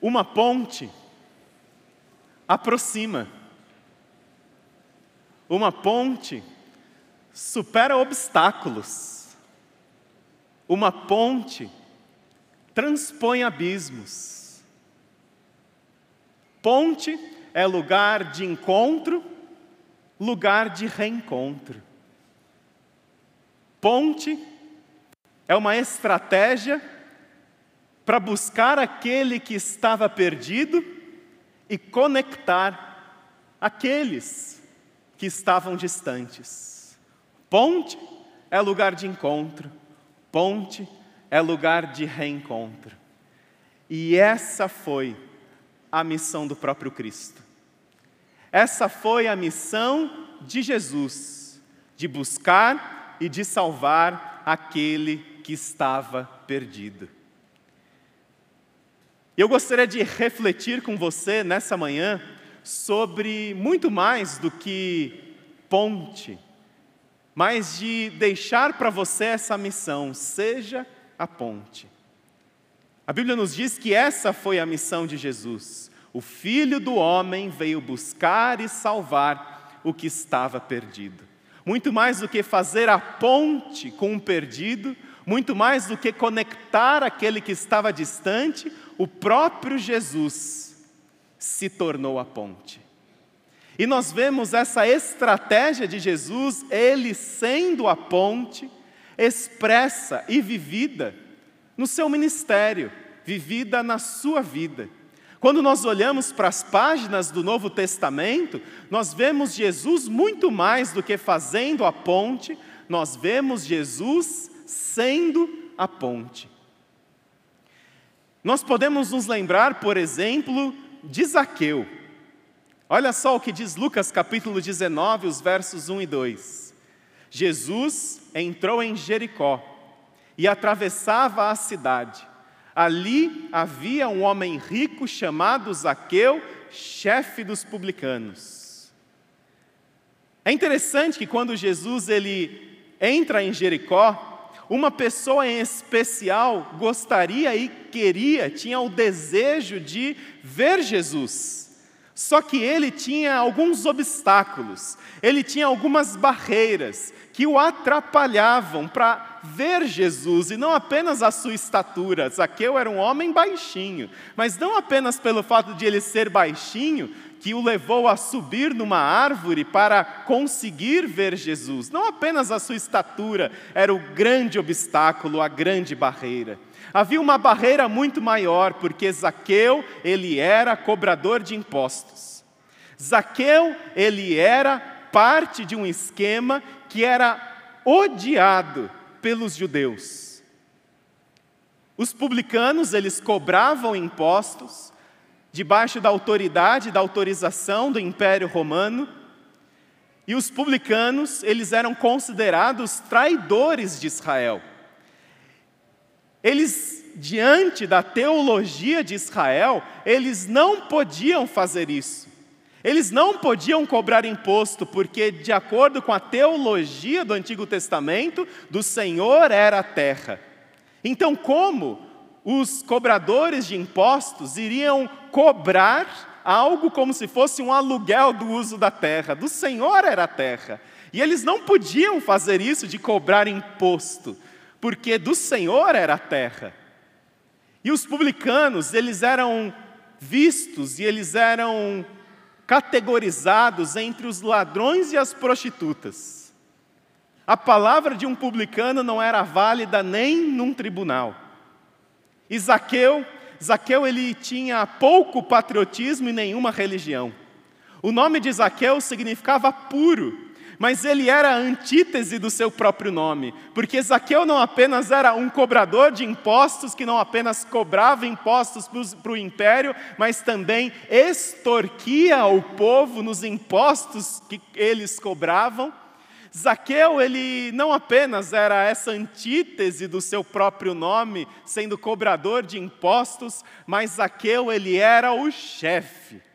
Uma ponte aproxima. Uma ponte supera obstáculos. Uma ponte transpõe abismos. Ponte é lugar de encontro, lugar de reencontro. Ponte é uma estratégia para buscar aquele que estava perdido e conectar aqueles que estavam distantes. Ponte é lugar de encontro, ponte é lugar de reencontro. E essa foi a missão do próprio Cristo. Essa foi a missão de Jesus, de buscar e de salvar aquele que estava perdido. Eu gostaria de refletir com você nessa manhã sobre muito mais do que ponte, mas de deixar para você essa missão, seja a ponte. A Bíblia nos diz que essa foi a missão de Jesus. O Filho do Homem veio buscar e salvar o que estava perdido. Muito mais do que fazer a ponte com o perdido, muito mais do que conectar aquele que estava distante, o próprio Jesus se tornou a ponte. E nós vemos essa estratégia de Jesus, ele sendo a ponte, expressa e vivida no seu ministério, vivida na sua vida. Quando nós olhamos para as páginas do Novo Testamento, nós vemos Jesus muito mais do que fazendo a ponte, nós vemos Jesus sendo a ponte. Nós podemos nos lembrar, por exemplo, de Zaqueu. Olha só o que diz Lucas capítulo 19, os versos 1 e 2. Jesus entrou em Jericó e atravessava a cidade. Ali havia um homem rico chamado Zaqueu, chefe dos publicanos. É interessante que quando Jesus ele entra em Jericó, uma pessoa em especial gostaria e queria, tinha o desejo de ver Jesus. Só que ele tinha alguns obstáculos, ele tinha algumas barreiras que o atrapalhavam para ver Jesus, e não apenas a sua estatura. Zaqueu era um homem baixinho, mas não apenas pelo fato de ele ser baixinho, que o levou a subir numa árvore para conseguir ver Jesus. Não apenas a sua estatura era o grande obstáculo, a grande barreira. Havia uma barreira muito maior, porque Zaqueu, ele era cobrador de impostos. Zaqueu, ele era parte de um esquema que era odiado pelos judeus. Os publicanos, eles cobravam impostos debaixo da autoridade, da autorização do Império Romano, e os publicanos, eles eram considerados traidores de Israel. Eles, diante da teologia de Israel, eles não podiam fazer isso. Eles não podiam cobrar imposto, porque, de acordo com a teologia do Antigo Testamento, do Senhor era a terra. Então, como os cobradores de impostos iriam cobrar algo como se fosse um aluguel do uso da terra? Do Senhor era a terra. E eles não podiam fazer isso de cobrar imposto, porque do Senhor era a terra. E os publicanos, eles eram vistos e eles eram categorizados entre os ladrões e as prostitutas. A palavra de um publicano não era válida nem num tribunal. E Zaqueu, Zaqueu ele tinha pouco patriotismo e nenhuma religião. O nome de Zaqueu significava puro, mas ele era a antítese do seu próprio nome, porque Zaqueu não apenas era um cobrador de impostos, que não apenas cobrava impostos para o império, mas também extorquia o povo nos impostos que eles cobravam. Zaqueu, ele não apenas era essa antítese do seu próprio nome, sendo cobrador de impostos, mas Zaqueu, ele era o chefe.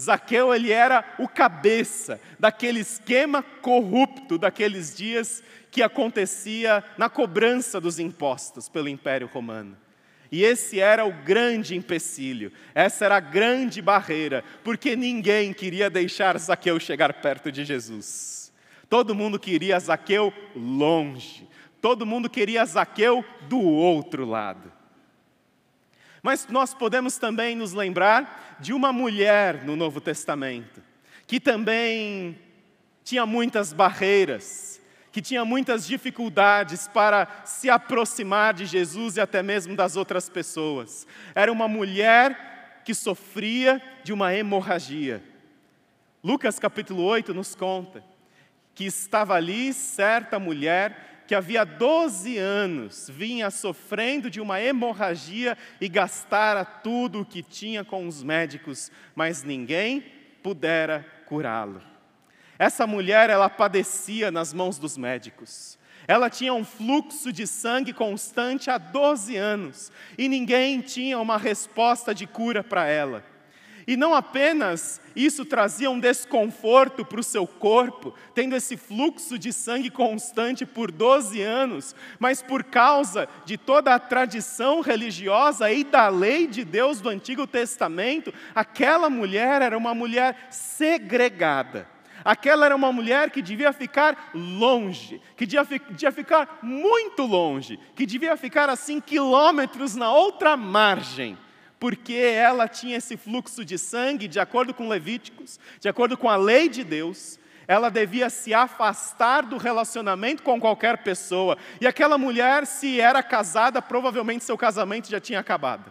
Zaqueu ele era o cabeça daquele esquema corrupto daqueles dias que acontecia na cobrança dos impostos pelo Império Romano. E esse era o grande empecilho, essa era a grande barreira, porque ninguém queria deixar Zaqueu chegar perto de Jesus. Todo mundo queria Zaqueu longe, todo mundo queria Zaqueu do outro lado. Mas nós podemos também nos lembrar de uma mulher no Novo Testamento, que também tinha muitas barreiras, que tinha muitas dificuldades para se aproximar de Jesus e até mesmo das outras pessoas. Era uma mulher que sofria de uma hemorragia. Lucas capítulo 8 nos conta que estava ali certa mulher que havia 12 anos vinha sofrendo de uma hemorragia e gastara tudo o que tinha com os médicos, mas ninguém pudera curá-lo. Essa mulher, ela padecia nas mãos dos médicos. Ela tinha um fluxo de sangue constante há 12 anos e ninguém tinha uma resposta de cura para ela. E não apenas isso trazia um desconforto para o seu corpo, tendo esse fluxo de sangue constante por 12 anos, mas por causa de toda a tradição religiosa e da lei de Deus do Antigo Testamento, aquela mulher era uma mulher segregada. Aquela era uma mulher que devia ficar longe, que devia, devia ficar muito longe, que devia ficar assim quilômetros na outra margem, porque ela tinha esse fluxo de sangue, de acordo com Levíticos, de acordo com a lei de Deus, ela devia se afastar do relacionamento com qualquer pessoa. E aquela mulher, se era casada, provavelmente seu casamento já tinha acabado.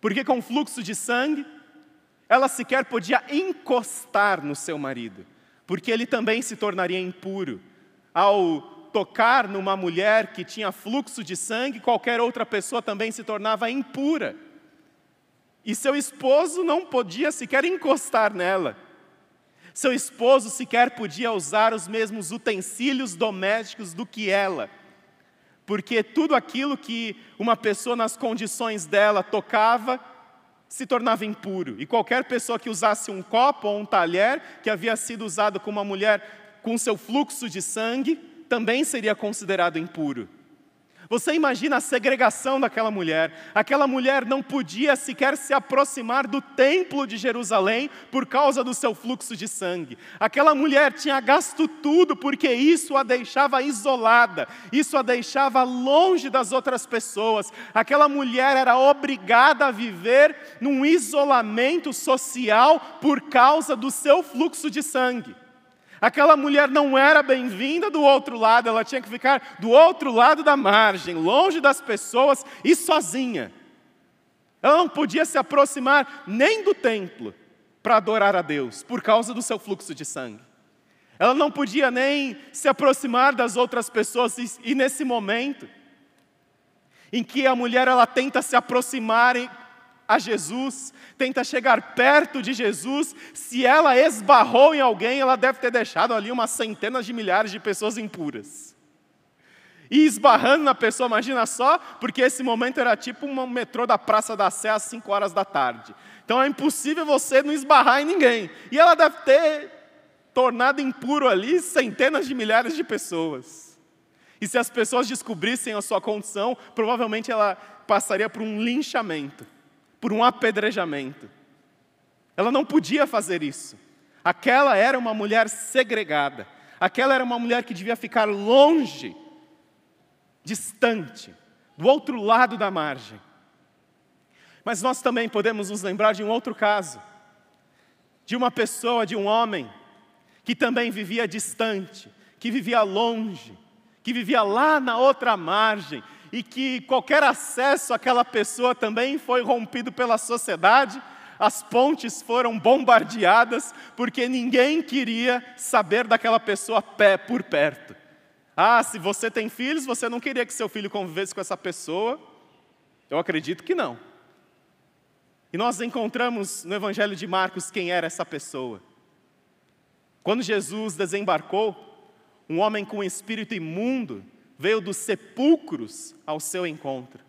Porque com fluxo de sangue, ela sequer podia encostar no seu marido, porque ele também se tornaria impuro. Ao tocar numa mulher que tinha fluxo de sangue, qualquer outra pessoa também se tornava impura. E seu esposo não podia sequer encostar nela. Seu esposo sequer podia usar os mesmos utensílios domésticos do que ela. Porque tudo aquilo que uma pessoa nas condições dela tocava, se tornava impuro. E qualquer pessoa que usasse um copo ou um talher que havia sido usado com uma mulher com seu fluxo de sangue, também seria considerado impuro. Você imagina a segregação daquela mulher. Aquela mulher não podia sequer se aproximar do templo de Jerusalém por causa do seu fluxo de sangue. Aquela mulher tinha gasto tudo porque isso a deixava isolada, isso a deixava longe das outras pessoas. Aquela mulher era obrigada a viver num isolamento social por causa do seu fluxo de sangue. Aquela mulher não era bem-vinda do outro lado, ela tinha que ficar do outro lado da margem, longe das pessoas e sozinha. Ela não podia se aproximar nem do templo para adorar a Deus, por causa do seu fluxo de sangue. Ela não podia nem se aproximar das outras pessoas, e, nesse momento, em que a mulher ela tenta se aproximar a Jesus, tenta chegar perto de Jesus, se ela esbarrou em alguém, ela deve ter deixado ali umas centenas de milhares de pessoas impuras. E esbarrando na pessoa, imagina só, porque esse momento era tipo um metrô da Praça da Sé às 5 horas da tarde. Então é impossível você não esbarrar em ninguém. E ela deve ter tornado impuro ali centenas de milhares de pessoas. E se as pessoas descobrissem a sua condição, provavelmente ela passaria por um linchamento por um apedrejamento. Ela não podia fazer isso. Aquela era uma mulher segregada. Aquela era uma mulher que devia ficar longe, distante, do outro lado da margem. Mas nós também podemos nos lembrar de um outro caso, de uma pessoa, de um homem, que também vivia distante, que vivia longe, que vivia lá na outra margem, e que qualquer acesso àquela pessoa também foi rompido pela sociedade, as pontes foram bombardeadas, porque ninguém queria saber daquela pessoa pé por perto. Ah, se você tem filhos, você não queria que seu filho convivesse com essa pessoa? Eu acredito que não. E nós encontramos no Evangelho de Marcos quem era essa pessoa. Quando Jesus desembarcou, um homem com um espírito imundo veio dos sepulcros ao seu encontro.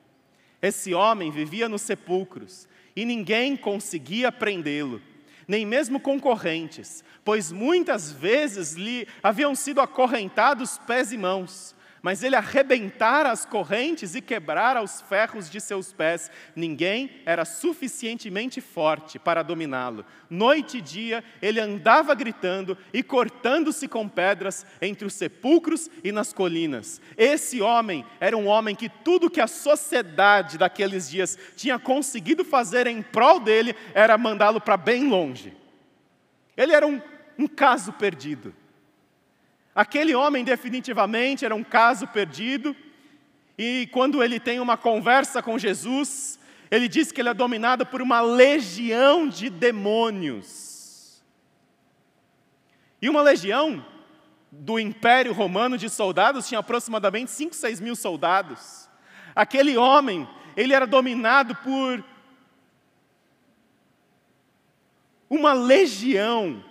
Esse homem vivia nos sepulcros e ninguém conseguia prendê-lo, nem mesmo concorrentes, pois muitas vezes lhe haviam sido acorrentados pés e mãos, mas ele arrebentara as correntes e quebrara os ferros de seus pés. Ninguém era suficientemente forte para dominá-lo. Noite e dia ele andava gritando e cortando-se com pedras entre os sepulcros e nas colinas. Esse homem era um homem que tudo que a sociedade daqueles dias tinha conseguido fazer em prol dele era mandá-lo para bem longe. Ele era um, um caso perdido. Aquele homem definitivamente era um caso perdido, e quando ele tem uma conversa com Jesus, ele diz que ele é dominado por uma legião de demônios. E uma legião do Império Romano de soldados tinha aproximadamente 5, 6 mil soldados. Aquele homem, ele era dominado por uma legião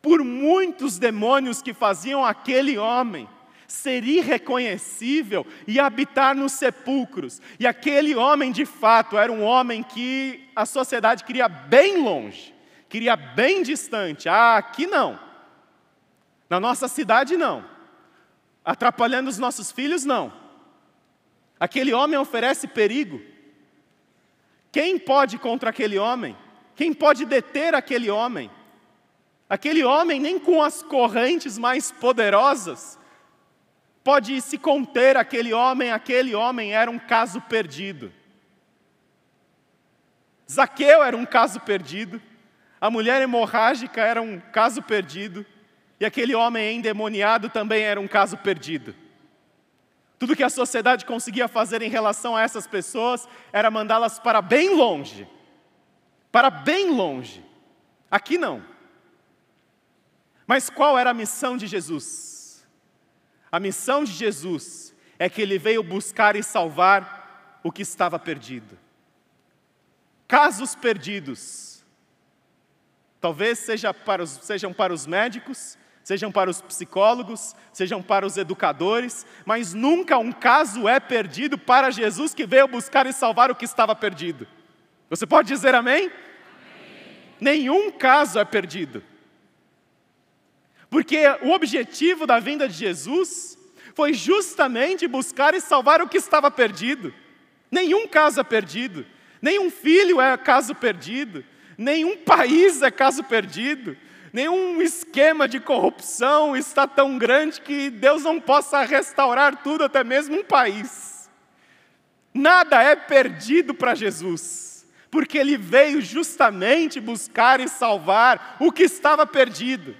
por muitos demônios que faziam aquele homem ser irreconhecível e habitar nos sepulcros. E aquele homem, de fato, era um homem que a sociedade queria bem longe, queria bem distante. Ah, aqui não. Na nossa cidade, não. Atrapalhando os nossos filhos, não. Aquele homem oferece perigo. Quem pode contra aquele homem? Quem pode deter aquele homem? Aquele homem, nem com as correntes mais poderosas, pode se conter aquele homem, aquele homem era um caso perdido. Zaqueu era um caso perdido, a mulher hemorrágica era um caso perdido, e aquele homem endemoniado também era um caso perdido. Tudo que a sociedade conseguia fazer em relação a essas pessoas era mandá-las para bem longe. Para bem longe. Aqui não. Mas qual era a missão de Jesus? A missão de Jesus é que ele veio buscar e salvar o que estava perdido. Casos perdidos. Talvez seja para os, sejam para os médicos, sejam para os psicólogos, sejam para os educadores, mas nunca um caso é perdido para Jesus que veio buscar e salvar o que estava perdido. Você pode dizer amém? amém. Nenhum caso é perdido. Porque o objetivo da vinda de Jesus foi justamente buscar e salvar o que estava perdido. Nenhum caso é perdido, nenhum filho é caso perdido, nenhum país é caso perdido, nenhum esquema de corrupção está tão grande que Deus não possa restaurar tudo, até mesmo um país. Nada é perdido para Jesus, porque Ele veio justamente buscar e salvar o que estava perdido.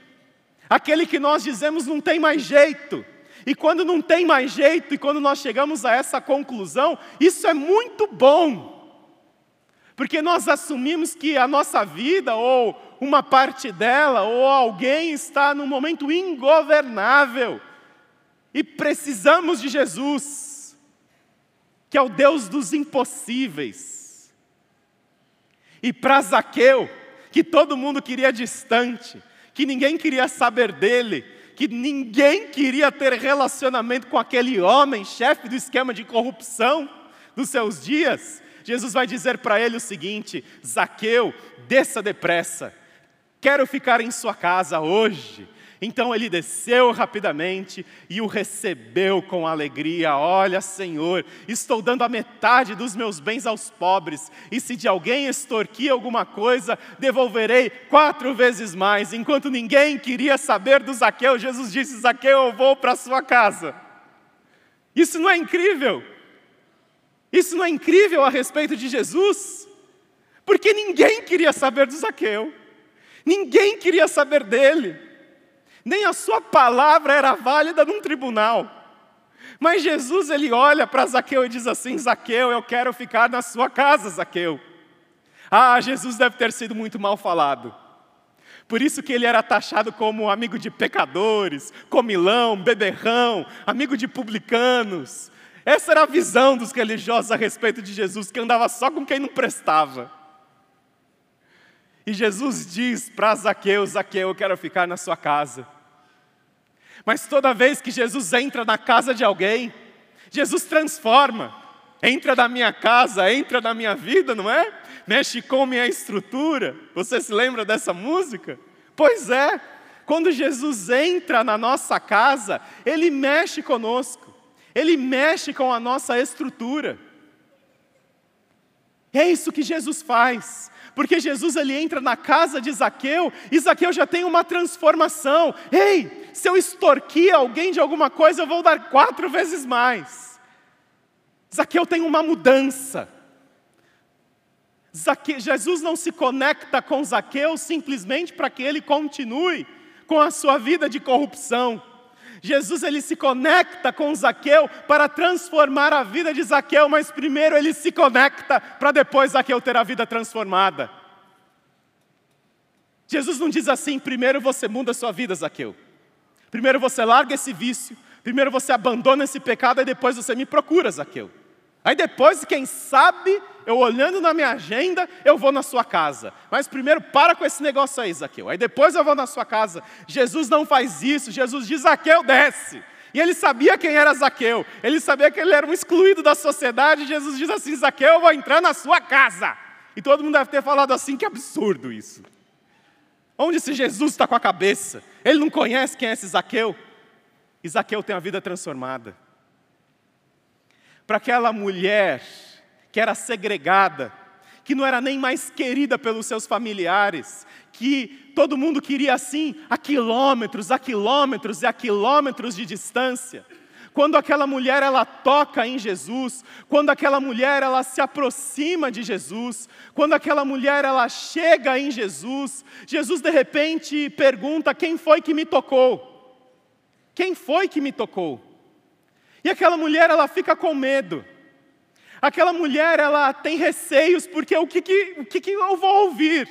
Aquele que nós dizemos não tem mais jeito. E quando não tem mais jeito, e quando nós chegamos a essa conclusão, isso é muito bom. Porque nós assumimos que a nossa vida, ou uma parte dela, ou alguém está num momento ingovernável. E precisamos de Jesus, que é o Deus dos impossíveis. E para Zaqueu, que todo mundo queria distante, que ninguém queria saber dele, que ninguém queria ter relacionamento com aquele homem, chefe do esquema de corrupção dos seus dias, Jesus vai dizer para ele o seguinte: Zaqueu, desça depressa, quero ficar em sua casa hoje. Então ele desceu rapidamente e o recebeu com alegria. Olha, Senhor, estou dando a metade dos meus bens aos pobres, e se de alguém extorquir alguma coisa, devolverei quatro vezes mais. Enquanto ninguém queria saber do Zaqueu, Jesus disse: Zaqueu, eu vou para a sua casa. Isso não é incrível? Isso não é incrível a respeito de Jesus? Porque ninguém queria saber do Zaqueu, ninguém queria saber dele nem a sua palavra era válida num tribunal. Mas Jesus ele olha para Zaqueu e diz assim: Zaqueu, eu quero ficar na sua casa, Zaqueu. Ah, Jesus deve ter sido muito mal falado. Por isso que ele era taxado como amigo de pecadores, comilão, beberrão, amigo de publicanos. Essa era a visão dos religiosos a respeito de Jesus, que andava só com quem não prestava. E Jesus diz para Zaqueu: Zaqueu, eu quero ficar na sua casa. Mas toda vez que Jesus entra na casa de alguém, Jesus transforma. Entra na minha casa, entra na minha vida, não é? Mexe com minha estrutura. Você se lembra dessa música? Pois é. Quando Jesus entra na nossa casa, ele mexe conosco, ele mexe com a nossa estrutura. É isso que Jesus faz. Porque Jesus ele entra na casa de Zaqueu e Zaqueu já tem uma transformação. Ei, se eu extorquir alguém de alguma coisa, eu vou dar quatro vezes mais. Zaqueu tem uma mudança. Zaque... Jesus não se conecta com Zaqueu simplesmente para que ele continue com a sua vida de corrupção. Jesus ele se conecta com Zaqueu para transformar a vida de Zaqueu, mas primeiro ele se conecta para depois Zaqueu ter a vida transformada. Jesus não diz assim: primeiro você muda a sua vida, Zaqueu. Primeiro você larga esse vício, primeiro você abandona esse pecado, e depois você me procura, Zaqueu. Aí depois, quem sabe, eu olhando na minha agenda, eu vou na sua casa. Mas primeiro para com esse negócio aí, Zaqueu. Aí depois eu vou na sua casa. Jesus não faz isso. Jesus diz: Zaqueu, desce. E ele sabia quem era Zaqueu. Ele sabia que ele era um excluído da sociedade. Jesus diz assim: Zaqueu, eu vou entrar na sua casa. E todo mundo deve ter falado assim: que absurdo isso. Onde esse Jesus está com a cabeça? Ele não conhece quem é esse Zaqueu? E Zaqueu tem a vida transformada para aquela mulher que era segregada, que não era nem mais querida pelos seus familiares, que todo mundo queria assim, a quilômetros, a quilômetros e a quilômetros de distância. Quando aquela mulher ela toca em Jesus, quando aquela mulher ela se aproxima de Jesus, quando aquela mulher ela chega em Jesus, Jesus de repente pergunta: "Quem foi que me tocou?" Quem foi que me tocou? E aquela mulher, ela fica com medo. Aquela mulher, ela tem receios, porque o que, que, o que, que eu vou ouvir?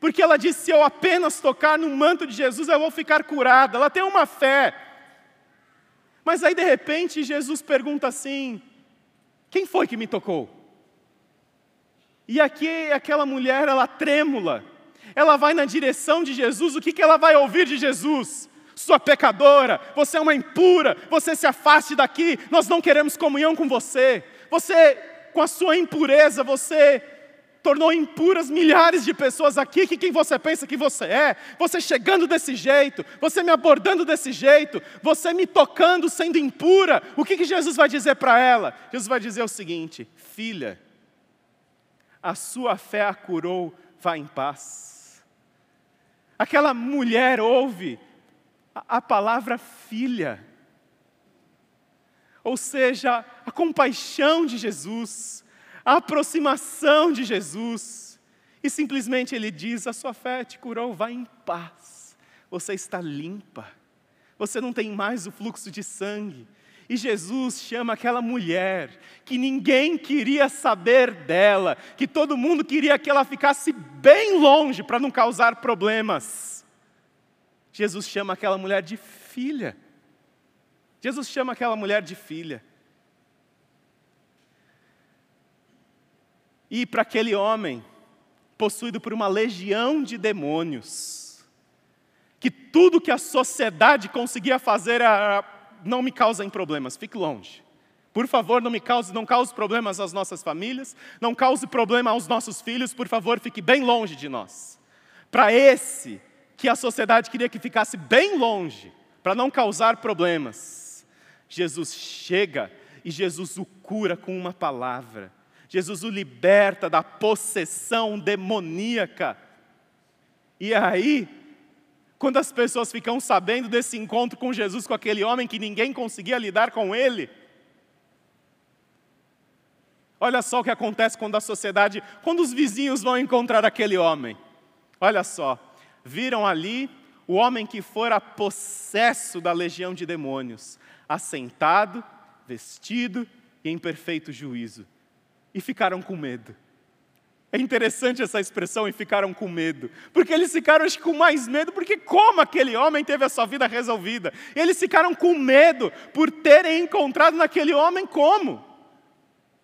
Porque ela diz: se eu apenas tocar no manto de Jesus, eu vou ficar curada. Ela tem uma fé. Mas aí, de repente, Jesus pergunta assim: quem foi que me tocou? E aqui, aquela mulher, ela trêmula, ela vai na direção de Jesus, o que, que ela vai ouvir de Jesus? Sua pecadora, você é uma impura, você se afaste daqui, nós não queremos comunhão com você. Você, com a sua impureza, você tornou impuras milhares de pessoas aqui, que quem você pensa que você é, você chegando desse jeito, você me abordando desse jeito, você me tocando sendo impura, o que, que Jesus vai dizer para ela? Jesus vai dizer o seguinte: filha, a sua fé a curou, vá em paz. Aquela mulher ouve a palavra filha. Ou seja, a compaixão de Jesus, a aproximação de Jesus. E simplesmente ele diz: A sua fé te curou, vá em paz. Você está limpa. Você não tem mais o fluxo de sangue. E Jesus chama aquela mulher que ninguém queria saber dela, que todo mundo queria que ela ficasse bem longe para não causar problemas. Jesus chama aquela mulher de filha. Jesus chama aquela mulher de filha. E para aquele homem, possuído por uma legião de demônios, que tudo que a sociedade conseguia fazer era, não me causem problemas, fique longe. Por favor, não me cause, não cause problemas às nossas famílias, não cause problema aos nossos filhos, por favor, fique bem longe de nós. Para esse, que a sociedade queria que ficasse bem longe, para não causar problemas. Jesus chega e Jesus o cura com uma palavra. Jesus o liberta da possessão demoníaca. E aí, quando as pessoas ficam sabendo desse encontro com Jesus, com aquele homem que ninguém conseguia lidar com ele, olha só o que acontece quando a sociedade, quando os vizinhos vão encontrar aquele homem. Olha só, viram ali o homem que fora possesso da legião de demônios, assentado, vestido e em perfeito juízo. E ficaram com medo. É interessante essa expressão, e ficaram com medo. Porque eles ficaram acho, com mais medo, porque como aquele homem teve a sua vida resolvida? E eles ficaram com medo por terem encontrado naquele homem como?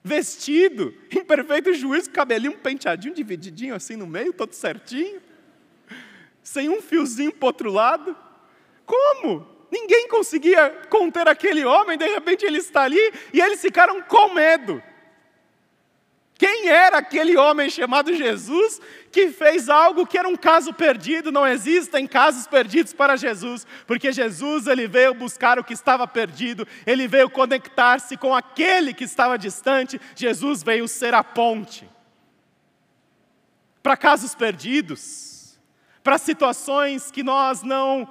Vestido, em perfeito juízo, cabelinho penteadinho, divididinho assim no meio, todo certinho sem um fiozinho para outro lado? Como? Ninguém conseguia conter aquele homem, de repente ele está ali e eles ficaram com medo. Quem era aquele homem chamado Jesus que fez algo que era um caso perdido? Não existem casos perdidos para Jesus, porque Jesus ele veio buscar o que estava perdido, ele veio conectar-se com aquele que estava distante. Jesus veio ser a ponte para casos perdidos, para situações que nós não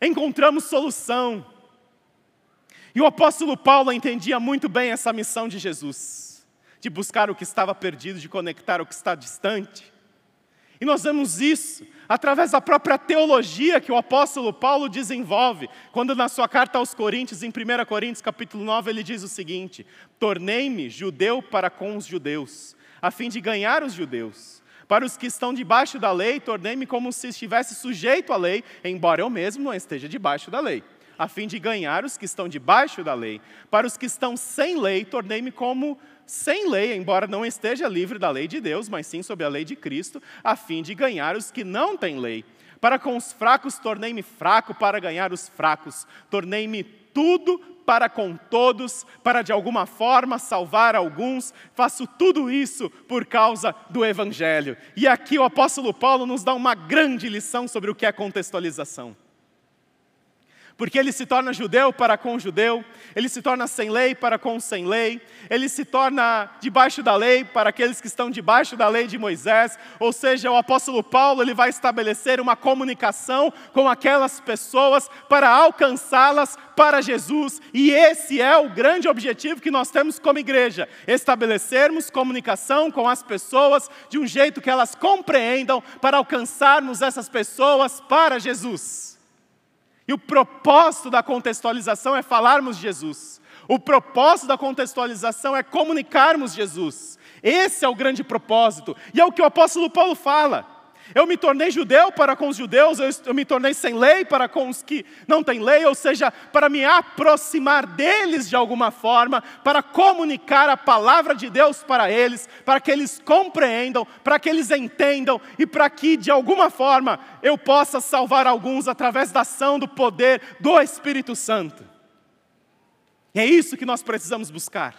encontramos solução. E o apóstolo Paulo entendia muito bem essa missão de Jesus, de buscar o que estava perdido, de conectar o que está distante. E nós vemos isso através da própria teologia que o apóstolo Paulo desenvolve, quando na sua carta aos Coríntios, em 1 Coríntios capítulo 9, ele diz o seguinte: Tornei-me judeu para com os judeus, a fim de ganhar os judeus. Para os que estão debaixo da lei, tornei-me como se estivesse sujeito à lei, embora eu mesmo não esteja debaixo da lei, a fim de ganhar os que estão debaixo da lei. Para os que estão sem lei, tornei-me como sem lei, embora não esteja livre da lei de Deus, mas sim sob a lei de Cristo, a fim de ganhar os que não têm lei. Para com os fracos, tornei-me fraco para ganhar os fracos. Tornei-me tudo para com todos, para de alguma forma salvar alguns, faço tudo isso por causa do Evangelho. E aqui o apóstolo Paulo nos dá uma grande lição sobre o que é contextualização porque ele se torna judeu para com judeu, ele se torna sem lei para com sem lei, ele se torna debaixo da lei para aqueles que estão debaixo da lei de Moisés, ou seja, o apóstolo Paulo ele vai estabelecer uma comunicação com aquelas pessoas para alcançá-las para Jesus, e esse é o grande objetivo que nós temos como igreja: estabelecermos comunicação com as pessoas de um jeito que elas compreendam para alcançarmos essas pessoas para Jesus. E o propósito da contextualização é falarmos Jesus. O propósito da contextualização é comunicarmos Jesus. Esse é o grande propósito. E é o que o apóstolo Paulo fala. Eu me tornei judeu para com os judeus, eu, me tornei sem lei para com os que não têm lei, ou seja, para me aproximar deles de alguma forma, para comunicar a palavra de Deus para eles, para que eles compreendam, para que eles entendam e para que de alguma forma eu possa salvar alguns através da ação do poder do Espírito Santo. E é isso que nós precisamos buscar.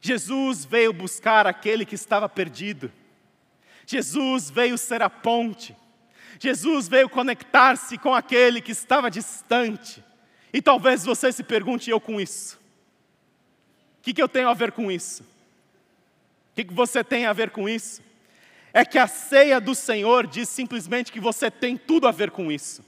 Jesus veio buscar aquele que estava perdido. Jesus veio ser a ponte. Jesus veio conectar-se com aquele que estava distante. E talvez você se pergunte, eu com isso? O que, que eu tenho a ver com isso? O que, que você tem a ver com isso? É que a ceia do Senhor diz simplesmente que você tem tudo a ver com isso.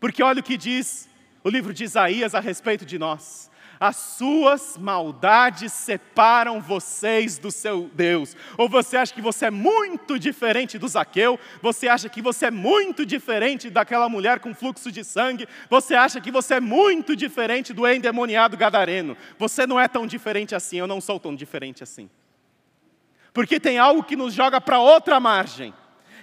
Porque olha o que diz o livro de Isaías a respeito de nós as suas maldades separam vocês do seu Deus. Ou você acha que você é muito diferente do Zaqueu, você acha que você é muito diferente daquela mulher com fluxo de sangue, você acha que você é muito diferente do endemoniado gadareno. Você não é tão diferente assim, eu não sou tão diferente assim. Porque tem algo que nos joga para outra margem,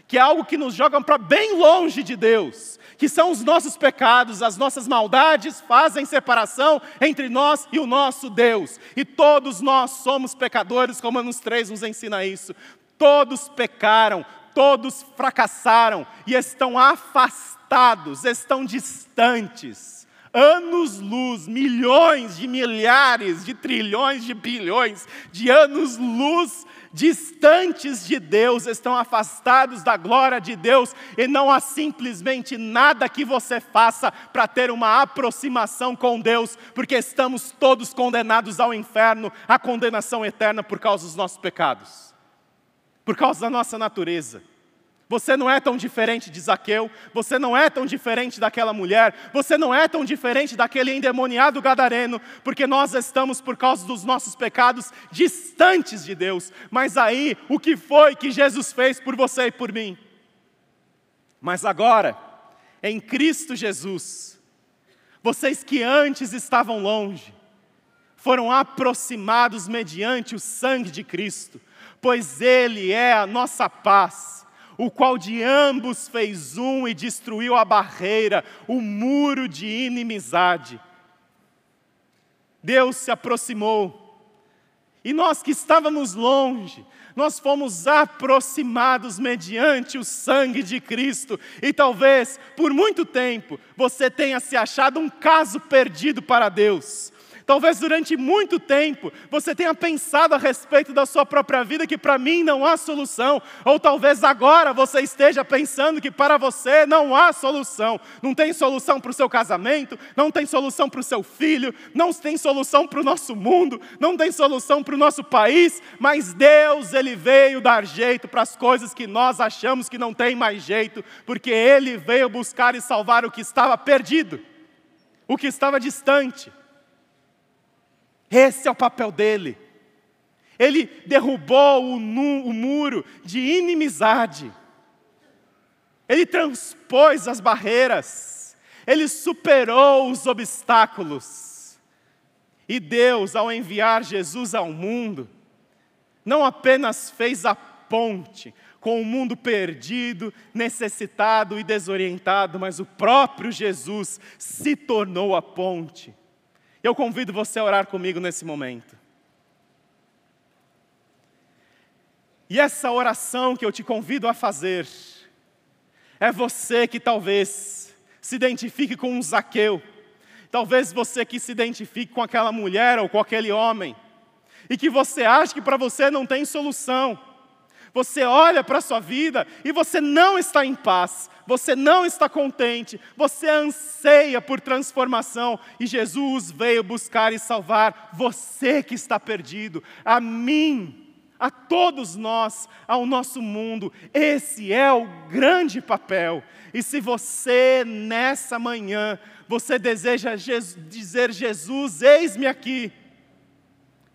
que é algo que nos joga para bem longe de Deus que são os nossos pecados, as nossas maldades fazem separação entre nós e o nosso Deus. E todos nós somos pecadores, Romanos 3 nos ensina isso. Todos pecaram, todos fracassaram e estão afastados, estão distantes. Anos-luz, milhões de milhares, de trilhões de bilhões de anos-luz distantes de Deus, estão afastados da glória de Deus, e não há simplesmente nada que você faça para ter uma aproximação com Deus, porque estamos todos condenados ao inferno, à condenação eterna por causa dos nossos pecados, por causa da nossa natureza. Você não é tão diferente de Zaqueu, você não é tão diferente daquela mulher, você não é tão diferente daquele endemoniado gadareno, porque nós estamos, por causa dos nossos pecados, distantes de Deus. Mas aí, o que foi que Jesus fez por você e por mim? Mas agora, em Cristo Jesus, vocês que antes estavam longe, foram aproximados mediante o sangue de Cristo, pois Ele é a nossa paz o qual de ambos fez um e destruiu a barreira, o muro de inimizade. Deus se aproximou, e nós que estávamos longe, nós fomos aproximados mediante o sangue de Cristo, e talvez por muito tempo você tenha se achado um caso perdido para Deus. Talvez durante muito tempo você tenha pensado a respeito da sua própria vida que para mim não há solução, ou talvez agora você esteja pensando que para você não há solução. Não tem solução para o seu casamento, não tem solução para o seu filho, não tem solução para o nosso mundo, não tem solução para o nosso país, mas Deus, Ele veio dar jeito para as coisas que nós achamos que não tem mais jeito, porque Ele veio buscar e salvar o que estava perdido, o que estava distante. Esse é o papel dele. Ele derrubou o, nu, o muro de inimizade. Ele transpôs as barreiras. Ele superou os obstáculos. E Deus, ao enviar Jesus ao mundo, não apenas fez a ponte com o mundo perdido, necessitado e desorientado, mas o próprio Jesus se tornou a ponte. Eu convido você a orar comigo nesse momento. E essa oração que eu te convido a fazer, é você que talvez se identifique com um Zaqueu, talvez você que se identifique com aquela mulher ou com aquele homem, e que você acha que para você não tem solução, você olha para a sua vida e você não está em paz, você não está contente, você anseia por transformação e Jesus veio buscar e salvar você que está perdido, a mim, a todos nós, ao nosso mundo. Esse é o grande papel. E se você nessa manhã você deseja dizer Jesus, eis-me aqui,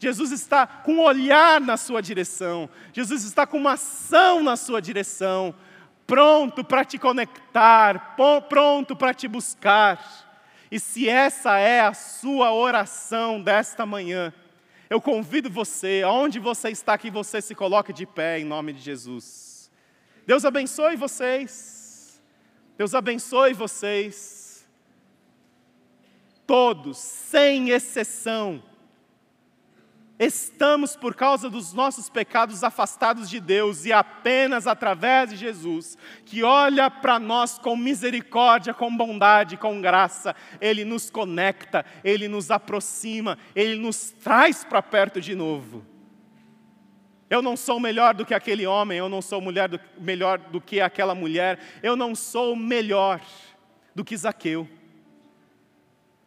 Jesus está com um olhar na sua direção, Jesus está com uma ação na sua direção, pronto para te conectar, pronto para te buscar. E se essa é a sua oração desta manhã, eu convido você, aonde você está, que você se coloque de pé em nome de Jesus. Deus abençoe vocês. Deus abençoe vocês. Todos, sem exceção Estamos, por causa dos nossos pecados, afastados de Deus e apenas através de Jesus, que olha para nós com misericórdia, com bondade, com graça, Ele nos conecta, Ele nos aproxima, Ele nos traz para perto de novo. Eu não sou melhor do que aquele homem, eu não sou mulher do, melhor do que aquela mulher, eu não sou melhor do que Zaqueu.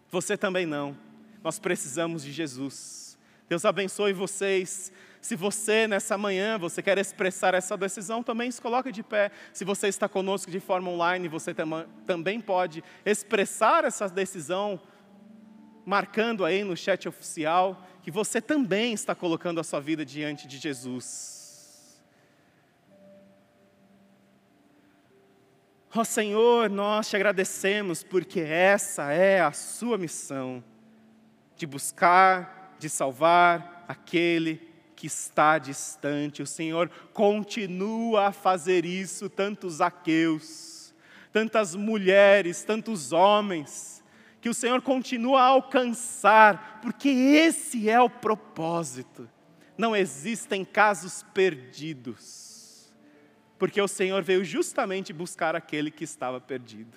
Você também não. Nós precisamos de Jesus. Deus abençoe vocês. Se você, nessa manhã, você quer expressar essa decisão, também se coloque de pé. Se você está conosco de forma online, você também pode expressar essa decisão, marcando aí no chat oficial, que você também está colocando a sua vida diante de Jesus. Ó oh, Senhor, nós te agradecemos porque essa é a sua missão, de buscar de salvar aquele que está distante. O Senhor continua a fazer isso, tantos aqueus, tantas mulheres, tantos homens, que o Senhor continua a alcançar, porque esse é o propósito. Não existem casos perdidos, porque o Senhor veio justamente buscar aquele que estava perdido.